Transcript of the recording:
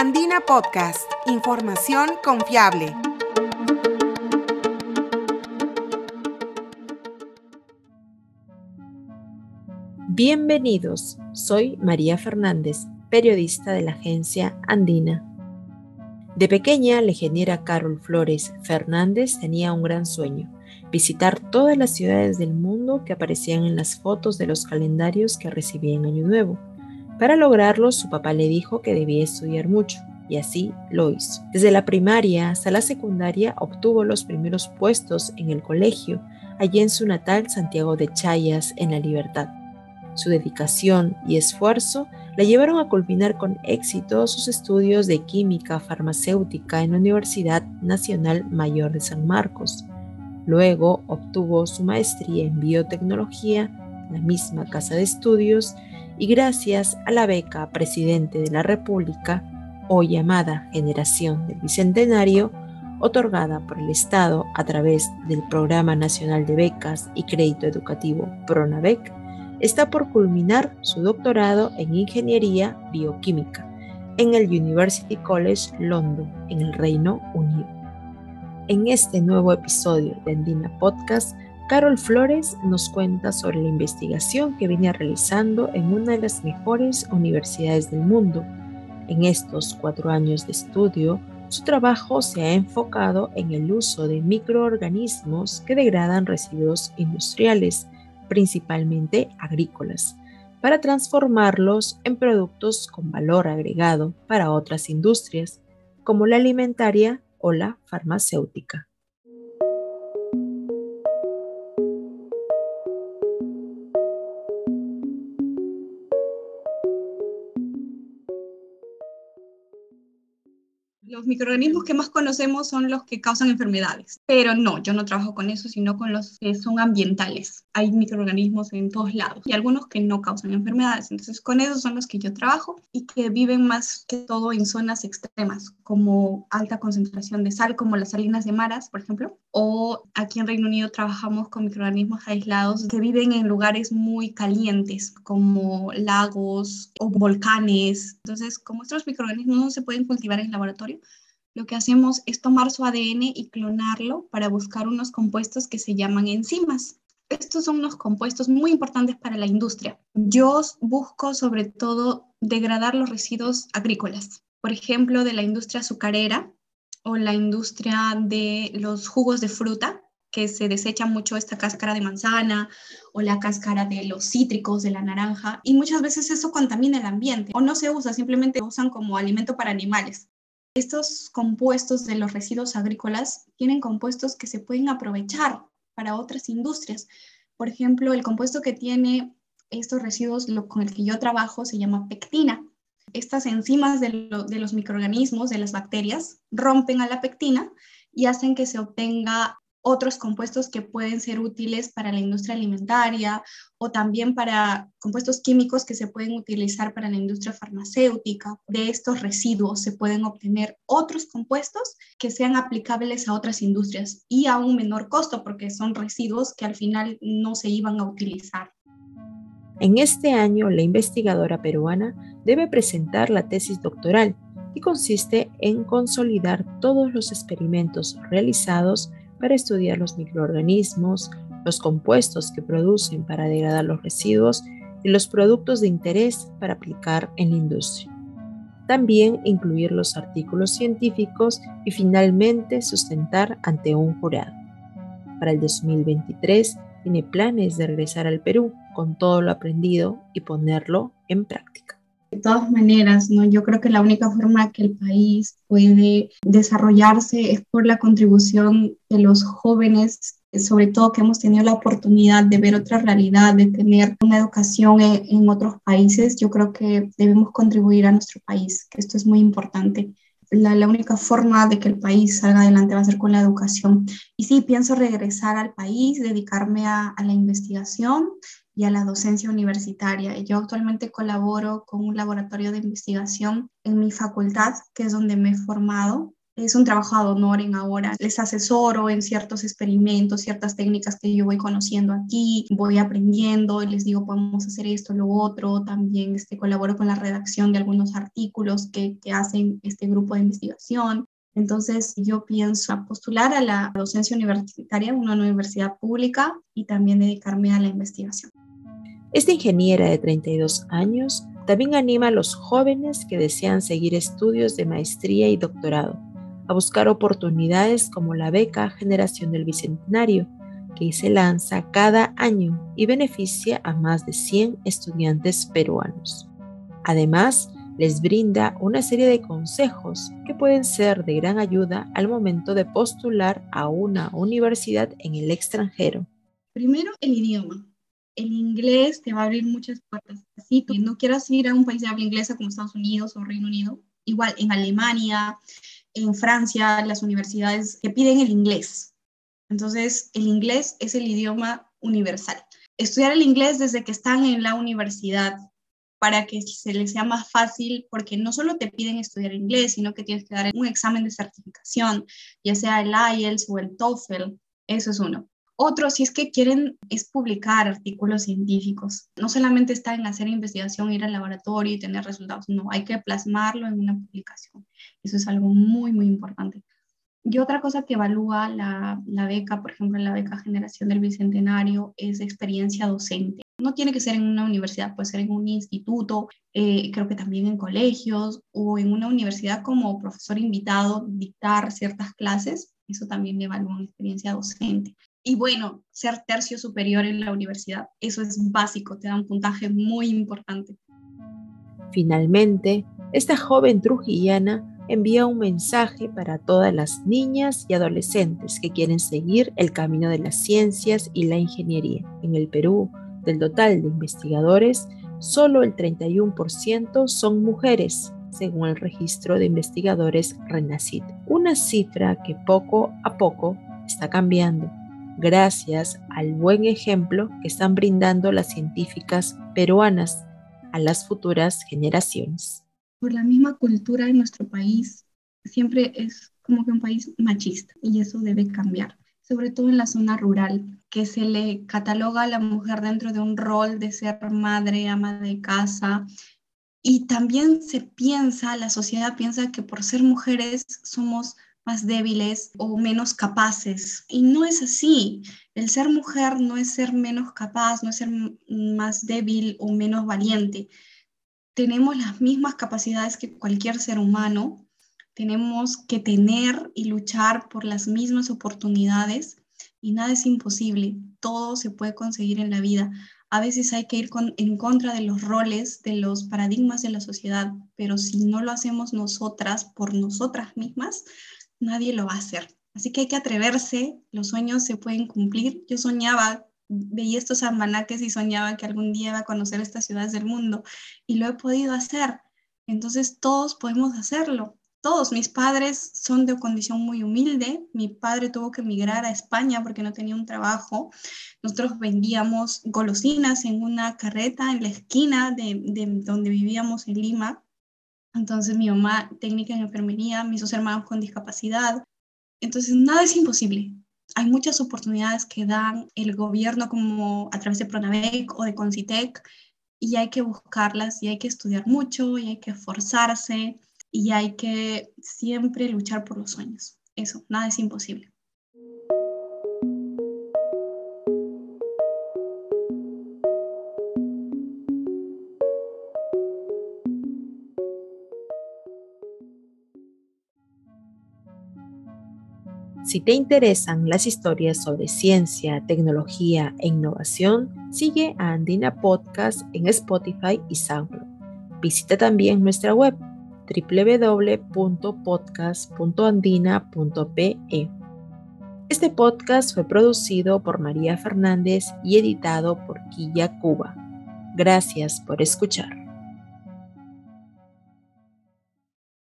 Andina Podcast, información confiable. Bienvenidos, soy María Fernández, periodista de la agencia Andina. De pequeña, la ingeniera Carol Flores Fernández tenía un gran sueño, visitar todas las ciudades del mundo que aparecían en las fotos de los calendarios que recibía en Año Nuevo. Para lograrlo, su papá le dijo que debía estudiar mucho, y así lo hizo. Desde la primaria hasta la secundaria obtuvo los primeros puestos en el colegio, allí en su natal Santiago de Chayas, en La Libertad. Su dedicación y esfuerzo la llevaron a culminar con éxito sus estudios de química farmacéutica en la Universidad Nacional Mayor de San Marcos. Luego obtuvo su maestría en biotecnología la misma casa de estudios y gracias a la beca Presidente de la República o llamada Generación del Bicentenario, otorgada por el Estado a través del Programa Nacional de Becas y Crédito Educativo PRONAVEC, está por culminar su doctorado en Ingeniería Bioquímica en el University College London, en el Reino Unido. En este nuevo episodio de Andina Podcast, Carol Flores nos cuenta sobre la investigación que viene realizando en una de las mejores universidades del mundo. En estos cuatro años de estudio, su trabajo se ha enfocado en el uso de microorganismos que degradan residuos industriales, principalmente agrícolas, para transformarlos en productos con valor agregado para otras industrias, como la alimentaria o la farmacéutica. Microorganismos que más conocemos son los que causan enfermedades, pero no, yo no trabajo con eso, sino con los que son ambientales. Hay microorganismos en todos lados y algunos que no causan enfermedades. Entonces, con esos son los que yo trabajo y que viven más que todo en zonas extremas, como alta concentración de sal, como las salinas de maras, por ejemplo, o aquí en Reino Unido trabajamos con microorganismos aislados que viven en lugares muy calientes, como lagos o volcanes. Entonces, como estos microorganismos no se pueden cultivar en laboratorio, lo que hacemos es tomar su ADN y clonarlo para buscar unos compuestos que se llaman enzimas. Estos son unos compuestos muy importantes para la industria. Yo busco sobre todo degradar los residuos agrícolas, por ejemplo, de la industria azucarera o la industria de los jugos de fruta, que se desecha mucho esta cáscara de manzana o la cáscara de los cítricos, de la naranja, y muchas veces eso contamina el ambiente o no se usa, simplemente usan como alimento para animales. Estos compuestos de los residuos agrícolas tienen compuestos que se pueden aprovechar para otras industrias. Por ejemplo, el compuesto que tiene estos residuos con el que yo trabajo se llama pectina. Estas enzimas de, los microorganismos, de las bacterias, rompen a la pectina y hacen que se obtenga otros compuestos que pueden ser útiles para la industria alimentaria o también para compuestos químicos que se pueden utilizar para la industria farmacéutica. De estos residuos se pueden obtener otros compuestos que sean aplicables a otras industrias y a un menor costo porque son residuos que al final no se iban a utilizar. En este año, la investigadora peruana debe presentar la tesis doctoral, que consiste en consolidar todos los experimentos realizados para estudiar los microorganismos, los compuestos que producen para degradar los residuos y los productos de interés para aplicar en la industria. También incluir los artículos científicos y finalmente sustentar ante un jurado. Para el 2023 tiene planes de regresar al Perú con todo lo aprendido y ponerlo en práctica. De todas maneras, ¿no? yo creo que la única forma que el país puede desarrollarse es por la contribución de los jóvenes, sobre todo que hemos tenido la oportunidad de ver otra realidad, de tener una educación en, en otros países. Yo creo que debemos contribuir a nuestro país, que esto es muy importante. La, única forma de que el país salga adelante va a ser con la educación. Y sí, pienso regresar al país, dedicarme a la investigación y a la docencia universitaria. Yo actualmente colaboro con un laboratorio de investigación en mi facultad, que es donde me he formado. es un trabajo ad honorem ahora. Les asesoro en ciertos experimentos, ciertas técnicas que yo voy conociendo aquí, voy aprendiendo y les digo, podemos hacer esto, lo otro. También este, colaboro con la redacción de algunos artículos que, que hacen este grupo de investigación. Entonces, yo pienso postular a la docencia universitaria en una universidad pública y también dedicarme a la investigación. Esta ingeniera de 32 años también anima a los jóvenes que desean seguir estudios de maestría y doctorado a buscar oportunidades como la beca Generación del Bicentenario, que se lanza cada año y beneficia a más de 100 estudiantes peruanos. Además, les brinda una serie de consejos que pueden ser de gran ayuda al momento de postular a una universidad en el extranjero. Primero, el idioma. El inglés te va a abrir muchas puertas. Si tú no quieras ir a un país de habla inglesa como Estados Unidos o Reino Unido, igual en Alemania, en Francia, las universidades que piden el inglés. Entonces, el inglés es el idioma universal. Estudiar el inglés desde que están en la universidad para que se les sea más fácil, porque no solo te piden estudiar inglés, sino que tienes que dar un examen de certificación, ya sea el IELTS o el TOEFL, eso es uno. Otro, si es que quieren, es publicar artículos científicos. No solamente está en hacer investigación, ir al laboratorio y tener resultados, no, hay que plasmarlo en una publicación. Eso es algo muy, muy importante. Y otra cosa que evalúa la, la beca, por ejemplo, la beca Generación del Bicentenario, es experiencia docente. No tiene que ser en una universidad, puede ser en un instituto, eh, creo que también en colegios o en una universidad como profesor invitado, dictar ciertas clases. Eso también evalúa una experiencia docente. Y bueno, ser tercio superior en la universidad, eso es básico, te da un puntaje muy importante. Finalmente, esta joven trujillana envía un mensaje para todas las niñas y adolescentes que quieren seguir el camino de las ciencias y la ingeniería. En el Perú, del total de investigadores, solo el 31% son mujeres, según el registro de investigadores RENACID, una cifra que poco a poco está cambiando gracias al buen ejemplo que están brindando las científicas peruanas a las futuras generaciones. Por la misma cultura en nuestro país, siempre es como que un país machista y eso debe cambiar, sobre todo en la zona rural, que se le cataloga a la mujer dentro de un rol de ser madre, ama de casa. Y también se piensa, la sociedad piensa que por ser mujeres somos más débiles o menos capaces. Y no es así. El ser mujer no es ser menos capaz, no es ser más débil o menos valiente. Tenemos las mismas capacidades que cualquier ser humano. Tenemos que tener y luchar por las mismas oportunidades y nada es imposible. Todo se puede conseguir en la vida. A veces hay que ir en contra de los roles, de los paradigmas de la sociedad, pero si no lo hacemos nosotras por nosotras mismas, nadie lo va a hacer. Así que hay que atreverse, los sueños se pueden cumplir. Yo soñaba, veía estos almanaques y soñaba que algún día iba a conocer estas ciudades del mundo y lo he podido hacer. Entonces todos podemos hacerlo. Todos mis padres son de condición muy humilde. Mi padre tuvo que emigrar a España porque no tenía un trabajo. Nosotros vendíamos golosinas en una carreta en la esquina de, de donde vivíamos en Lima entonces mi mamá técnica en enfermería, mis dos hermanos con discapacidad. Entonces nada es imposible. Hay muchas oportunidades que dan el gobierno como a través de Pronavec o de Concitec y hay que buscarlas y hay que estudiar mucho y hay que esforzarse y hay que siempre luchar por los sueños. Eso, nada es imposible. Si te interesan las historias sobre ciencia, tecnología e innovación, sigue a Andina Podcast en Spotify y SoundCloud. Visita también nuestra web www.podcast.andina.pe. Este podcast fue producido por María Fernández y editado por Quilla Cuba. Gracias por escuchar.